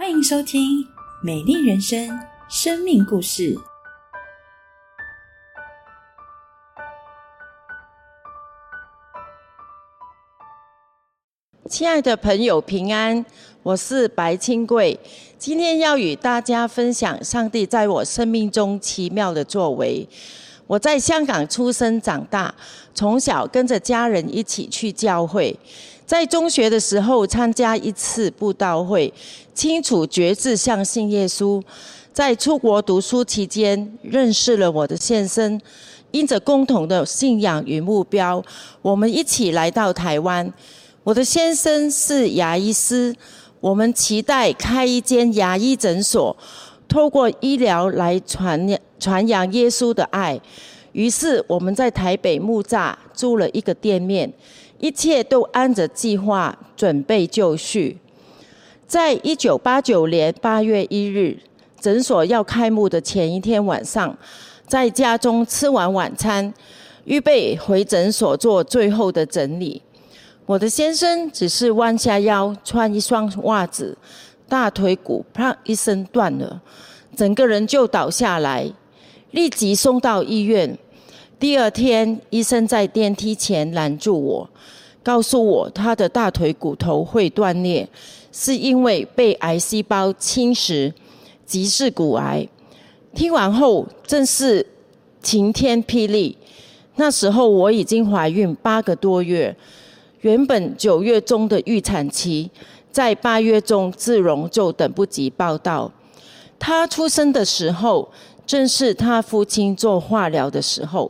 欢迎收听《美丽人生》生命故事。亲爱的朋友，平安！我是白清贵，今天要与大家分享上帝在我生命中奇妙的作为。我在香港出生长大，从小跟着家人一起去教会。在中学的时候参加一次布道会，清楚决志相信耶稣。在出国读书期间，认识了我的先生，因着共同的信仰与目标，我们一起来到台湾。我的先生是牙医师，我们期待开一间牙医诊所，透过医疗来传传扬耶稣的爱。于是我们在台北木栅租了一个店面。一切都按着计划准备就绪。在一九八九年八月一日，诊所要开幕的前一天晚上，在家中吃完晚餐，预备回诊所做最后的整理。我的先生只是弯下腰穿一双袜子，大腿骨啪一声断了，整个人就倒下来，立即送到医院。第二天，医生在电梯前拦住我，告诉我他的大腿骨头会断裂，是因为被癌细胞侵蚀，即是骨癌。听完后，正是晴天霹雳。那时候我已经怀孕八个多月，原本九月中的预产期，在八月中自容就等不及报道。他出生的时候。正是他父亲做化疗的时候，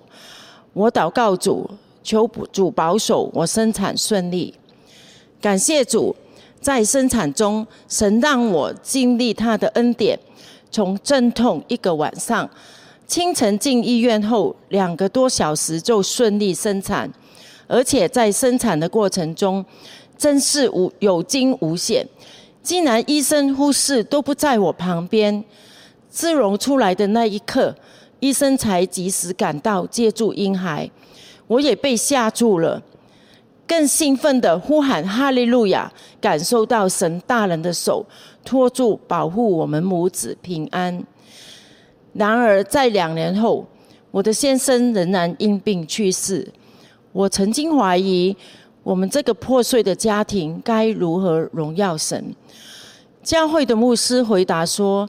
我祷告主，求主保守我生产顺利。感谢主，在生产中，神让我经历他的恩典，从阵痛一个晚上，清晨进医院后两个多小时就顺利生产，而且在生产的过程中，真是无有惊无险，竟然医生护士都不在我旁边。自容出来的那一刻，医生才及时赶到接住婴孩，我也被吓住了，更兴奋的呼喊哈利路亚，感受到神大人的手托住保护我们母子平安。然而在两年后，我的先生仍然因病去世，我曾经怀疑我们这个破碎的家庭该如何荣耀神。教会的牧师回答说。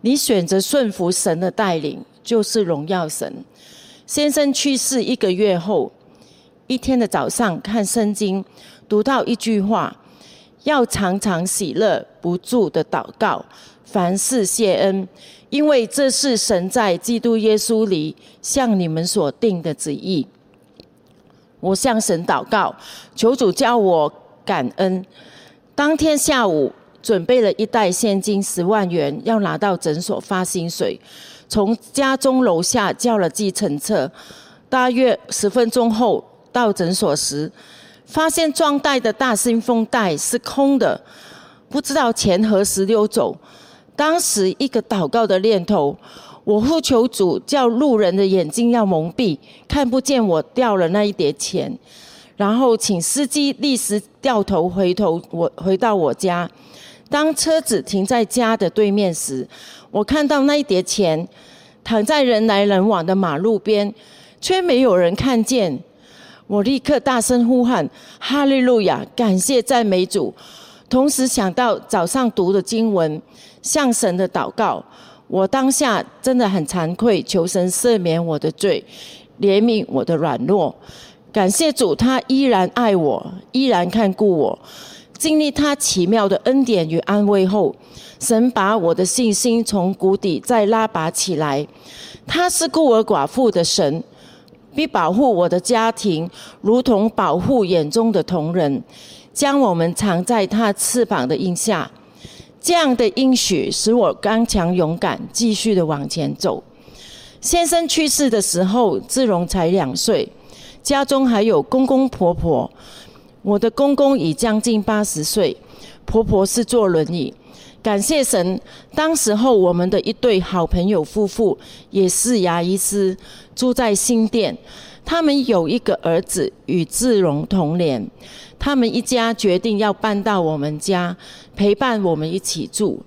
你选择顺服神的带领，就是荣耀神。先生去世一个月后，一天的早上看圣经，读到一句话：要常常喜乐，不住的祷告，凡事谢恩，因为这是神在基督耶稣里向你们所定的旨意。我向神祷告，求主教我感恩。当天下午。准备了一袋现金十万元，要拿到诊所发薪水。从家中楼下叫了计程车，大约十分钟后到诊所时，发现装袋的大信封袋是空的，不知道钱何时溜走。当时一个祷告的念头，我呼求主，叫路人的眼睛要蒙蔽，看不见我掉了那一叠钱。然后请司机立时掉头回头，我回到我家。当车子停在家的对面时，我看到那一叠钱躺在人来人往的马路边，却没有人看见。我立刻大声呼喊：“哈利路亚！感谢赞美主！”同时想到早上读的经文，向神的祷告。我当下真的很惭愧，求神赦免我的罪，怜悯我的软弱。感谢主，他依然爱我，依然看顾我。经历他奇妙的恩典与安慰后，神把我的信心从谷底再拉拔起来。他是孤儿寡妇的神，必保护我的家庭，如同保护眼中的同人，将我们藏在他翅膀的荫下。这样的应许使我刚强勇敢，继续的往前走。先生去世的时候，志荣才两岁，家中还有公公婆婆。我的公公已将近八十岁，婆婆是坐轮椅。感谢神，当时候我们的一对好朋友夫妇也是牙医师，住在新店。他们有一个儿子与志荣同年，他们一家决定要搬到我们家，陪伴我们一起住。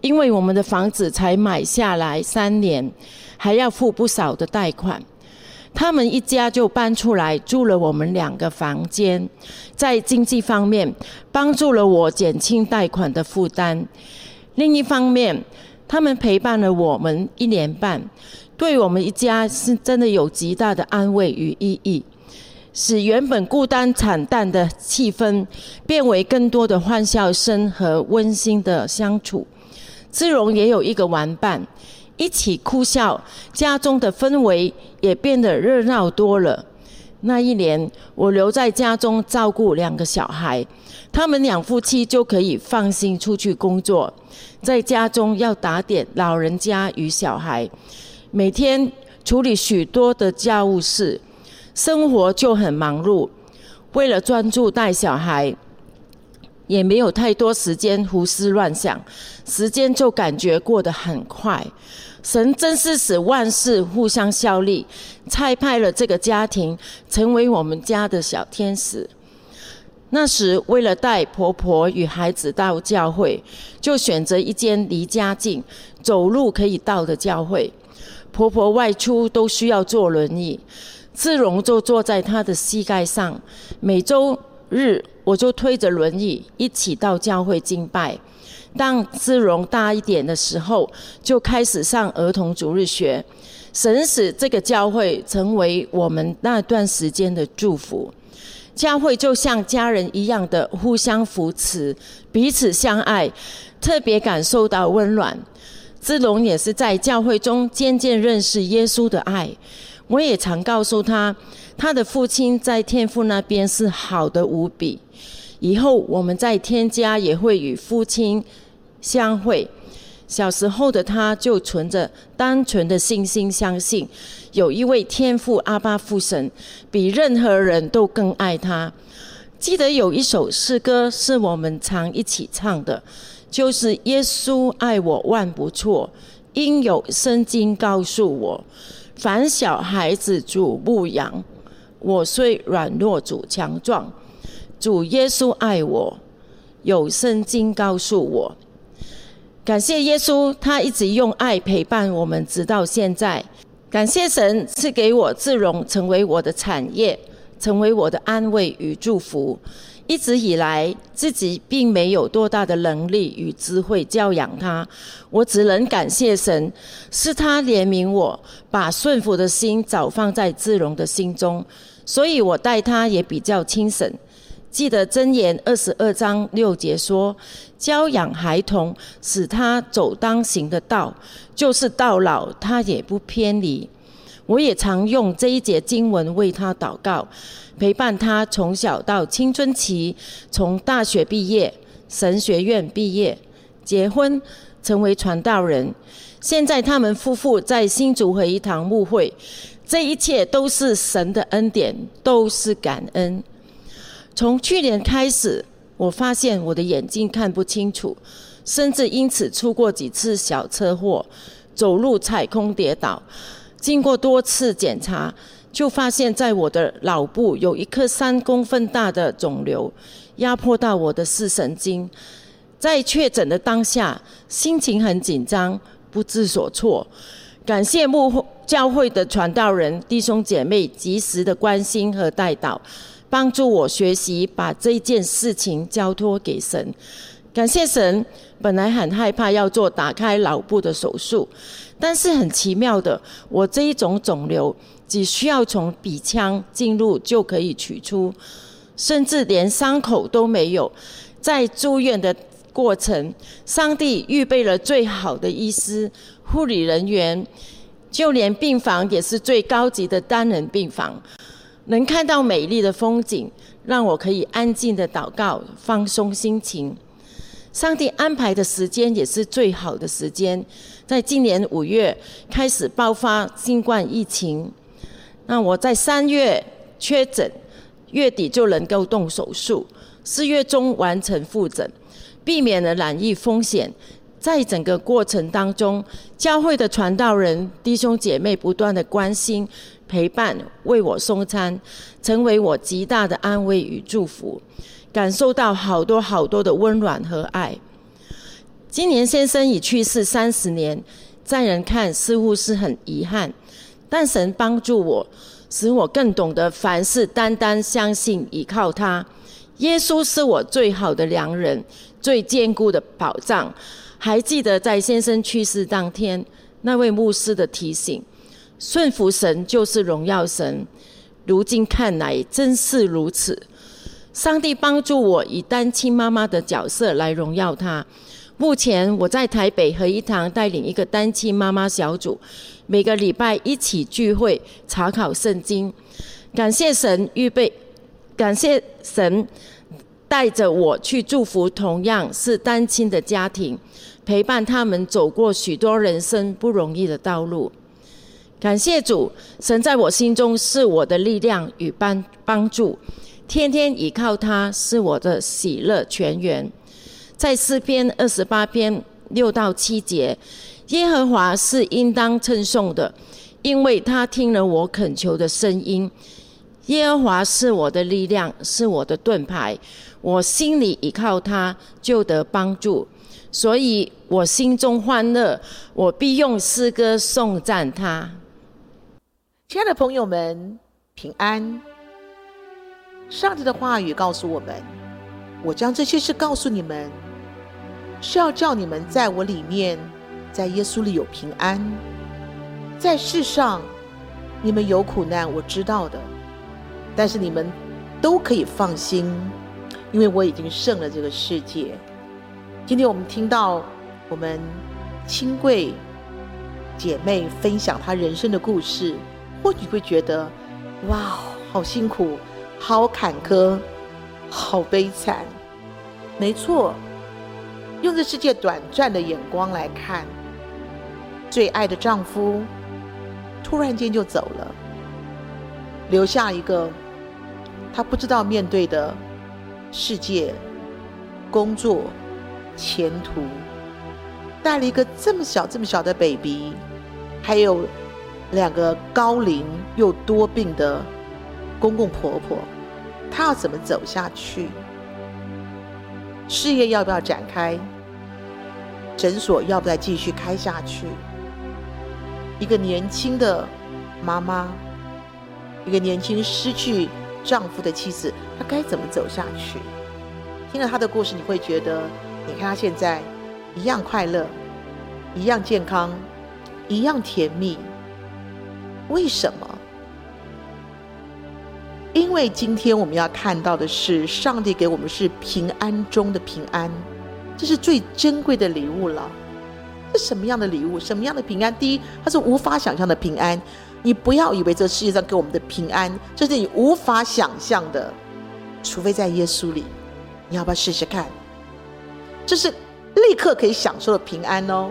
因为我们的房子才买下来三年，还要付不少的贷款。他们一家就搬出来住了我们两个房间，在经济方面帮助了我减轻贷款的负担。另一方面，他们陪伴了我们一年半，对我们一家是真的有极大的安慰与意义，使原本孤单惨淡的气氛变为更多的欢笑声和温馨的相处。志荣也有一个玩伴。一起哭笑，家中的氛围也变得热闹多了。那一年，我留在家中照顾两个小孩，他们两夫妻就可以放心出去工作，在家中要打点老人家与小孩，每天处理许多的家务事，生活就很忙碌。为了专注带小孩。也没有太多时间胡思乱想，时间就感觉过得很快。神真是使万事互相效力，差派了这个家庭成为我们家的小天使。那时为了带婆婆与孩子到教会，就选择一间离家近、走路可以到的教会。婆婆外出都需要坐轮椅，志荣就坐在她的膝盖上，每周日。我就推着轮椅一起到教会敬拜。当姿荣大一点的时候，就开始上儿童主日学。神使这个教会成为我们那段时间的祝福。教会就像家人一样的互相扶持，彼此相爱，特别感受到温暖。志龙也是在教会中渐渐认识耶稣的爱。我也常告诉他，他的父亲在天父那边是好的无比。以后我们在天家也会与父亲相会。小时候的他就存着单纯的信心，相信有一位天父阿巴父神比任何人都更爱他。记得有一首诗歌是我们常一起唱的，就是“耶稣爱我万不错，应有圣经告诉我，凡小孩子主牧养，我虽软弱主强壮。”主耶稣爱我，有圣经告诉我。感谢耶稣，他一直用爱陪伴我们，直到现在。感谢神赐给我自荣，成为我的产业，成为我的安慰与祝福。一直以来，自己并没有多大的能力与智慧教养他，我只能感谢神，是他怜悯我，把顺服的心早放在自荣的心中，所以我待他也比较轻省。记得箴言二十二章六节说：“教养孩童，使他走当行的道，就是到老他也不偏离。”我也常用这一节经文为他祷告，陪伴他从小到青春期，从大学毕业、神学院毕业、结婚，成为传道人。现在他们夫妇在新竹和一堂牧会，这一切都是神的恩典，都是感恩。从去年开始，我发现我的眼睛看不清楚，甚至因此出过几次小车祸，走路踩空跌倒。经过多次检查，就发现在我的脑部有一颗三公分大的肿瘤，压迫到我的视神经。在确诊的当下，心情很紧张，不知所措。感谢幕后教会的传道人弟兄姐妹及时的关心和带导。帮助我学习把这件事情交托给神，感谢神。本来很害怕要做打开脑部的手术，但是很奇妙的，我这一种肿瘤只需要从鼻腔进入就可以取出，甚至连伤口都没有。在住院的过程，上帝预备了最好的医师、护理人员，就连病房也是最高级的单人病房。能看到美丽的风景，让我可以安静的祷告，放松心情。上帝安排的时间也是最好的时间，在今年五月开始爆发新冠疫情，那我在三月确诊，月底就能够动手术，四月中完成复诊，避免了染疫风险。在整个过程当中，教会的传道人弟兄姐妹不断的关心。陪伴为我送餐，成为我极大的安慰与祝福，感受到好多好多的温暖和爱。今年先生已去世三十年，在人看似乎是很遗憾，但神帮助我，使我更懂得凡事单单相信依靠他。耶稣是我最好的良人，最坚固的保障。还记得在先生去世当天，那位牧师的提醒：顺服神就是荣耀神。如今看来，真是如此。上帝帮助我以单亲妈妈的角色来荣耀他。目前我在台北和一堂带领一个单亲妈妈小组，每个礼拜一起聚会查考圣经。感谢神预备。感谢神带着我去祝福同样是单亲的家庭，陪伴他们走过许多人生不容易的道路。感谢主，神在我心中是我的力量与帮帮助，天天依靠他是我的喜乐泉源。在诗篇二十八篇六到七节，耶和华是应当称颂的，因为他听了我恳求的声音。耶和华是我的力量，是我的盾牌，我心里依靠他，就得帮助，所以我心中欢乐，我必用诗歌颂赞他。亲爱的朋友们，平安！上帝的话语告诉我们：我将这些事告诉你们，是要叫你们在我里面，在耶稣里有平安。在世上，你们有苦难，我知道的。但是你们都可以放心，因为我已经胜了这个世界。今天我们听到我们亲贵姐妹分享她人生的故事，或许会觉得哇，好辛苦，好坎坷，好悲惨。没错，用这世界短暂的眼光来看，最爱的丈夫突然间就走了，留下一个。他不知道面对的世界、工作、前途，带了一个这么小、这么小的 baby，还有两个高龄又多病的公公婆婆，他要怎么走下去？事业要不要展开？诊所要不要继续开下去？一个年轻的妈妈，一个年轻失去。丈夫的妻子，她该怎么走下去？听了她的故事，你会觉得，你看她现在一样快乐，一样健康，一样甜蜜。为什么？因为今天我们要看到的是，上帝给我们是平安中的平安，这是最珍贵的礼物了。是什么样的礼物？什么样的平安？第一，它是无法想象的平安。你不要以为这世界上给我们的平安，这是你无法想象的，除非在耶稣里。你要不要试试看？这是立刻可以享受的平安哦。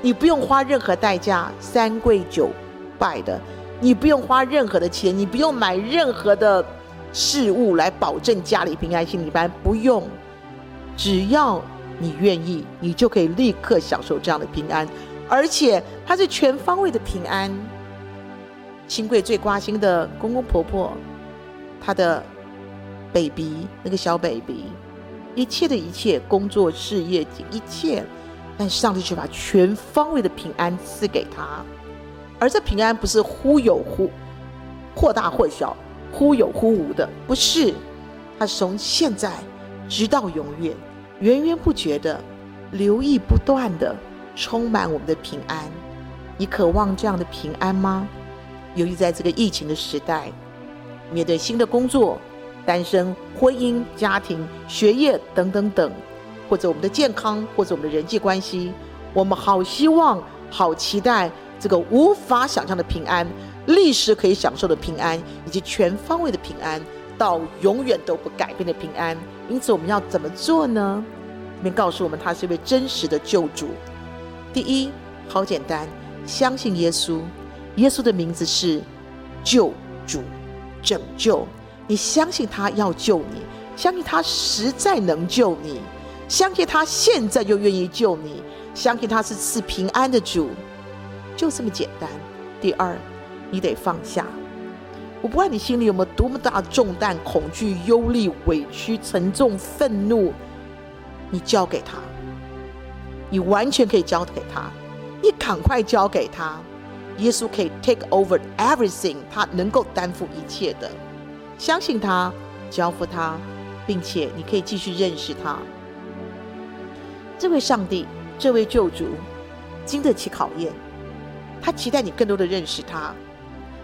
你不用花任何代价，三跪九拜的，你不用花任何的钱，你不用买任何的事物来保证家里平安、心里平安，不用。只要你愿意，你就可以立刻享受这样的平安，而且它是全方位的平安。新贵最挂心的公公婆婆，他的 baby 那个小 baby，一切的一切工作事业一切，但上帝却把全方位的平安赐给他，而这平安不是忽有忽或大或小，忽有忽无的，不是，它是从现在直到永远，源源不绝的，留意不断的充满我们的平安。你渴望这样的平安吗？由于在这个疫情的时代，面对新的工作、单身、婚姻、家庭、学业等等等，或者我们的健康，或者我们的人际关系，我们好希望、好期待这个无法想象的平安，历史可以享受的平安，以及全方位的平安，到永远都不改变的平安。因此，我们要怎么做呢？里面告诉我们，他是一位真实的救主。第一，好简单，相信耶稣。耶稣的名字是救主、拯救。你相信他要救你，相信他实在能救你，相信他现在就愿意救你，相信他是赐平安的主，就这么简单。第二，你得放下。我不管你心里有没有多么大的重担、恐惧、忧虑、委屈、沉重、愤怒，你交给他，你完全可以交给他，你赶快交给他。耶稣可以 take over everything，他能够担负一切的。相信他，交付他，并且你可以继续认识他。这位上帝，这位救主，经得起考验。他期待你更多的认识他。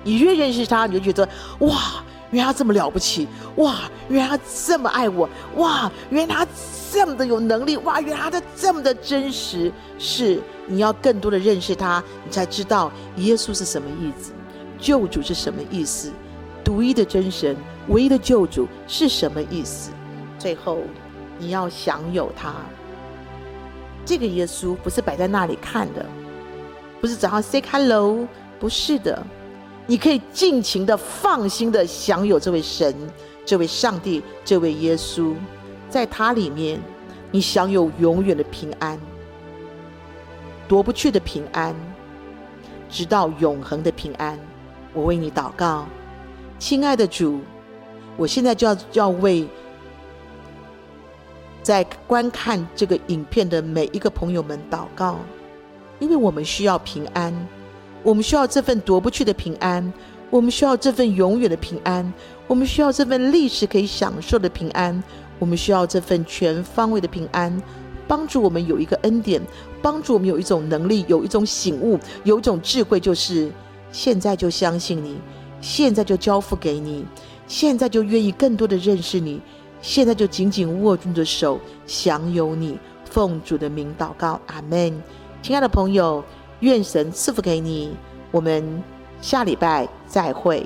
你越认识他，你就觉得哇，原来他这么了不起！哇，原来他这么爱我！哇，原来他这么的有能力！哇，原来他这么的真实。是，你要更多的认识他，你才知道耶稣是什么意思，救主是什么意思，独一的真神、唯一的救主是什么意思。最后，你要享有他。这个耶稣不是摆在那里看的，不是早上 say hello，不是的。你可以尽情的、放心的享有这位神、这位上帝、这位耶稣，在他里面，你享有永远的平安，夺不去的平安，直到永恒的平安。我为你祷告，亲爱的主，我现在就要就要为在观看这个影片的每一个朋友们祷告，因为我们需要平安。我们需要这份夺不去的平安，我们需要这份永远的平安，我们需要这份历史可以享受的平安，我们需要这份全方位的平安，帮助我们有一个恩典，帮助我们有一种能力，有一种醒悟，有一种智慧，就是现在就相信你，现在就交付给你，现在就愿意更多的认识你，现在就紧紧握住你的手，享有你。奉主的名祷告，阿门。亲爱的朋友。愿神赐福给你，我们下礼拜再会。